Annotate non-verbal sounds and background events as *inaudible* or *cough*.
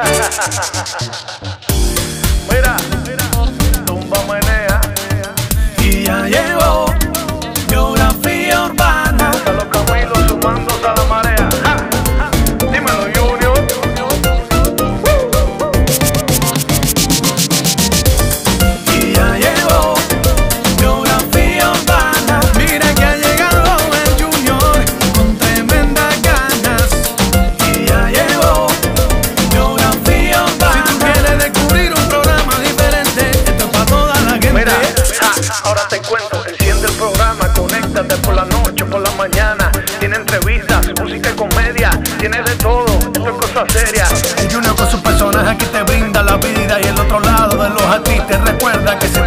*laughs* Mira, Enciende el programa, conéctate por la noche, por la mañana. Tiene entrevistas, música y comedia. Tiene de todo, esto es cosa seria. El Junior con sus personajes aquí te brinda la vida y el otro lado de los artistas recuerda que si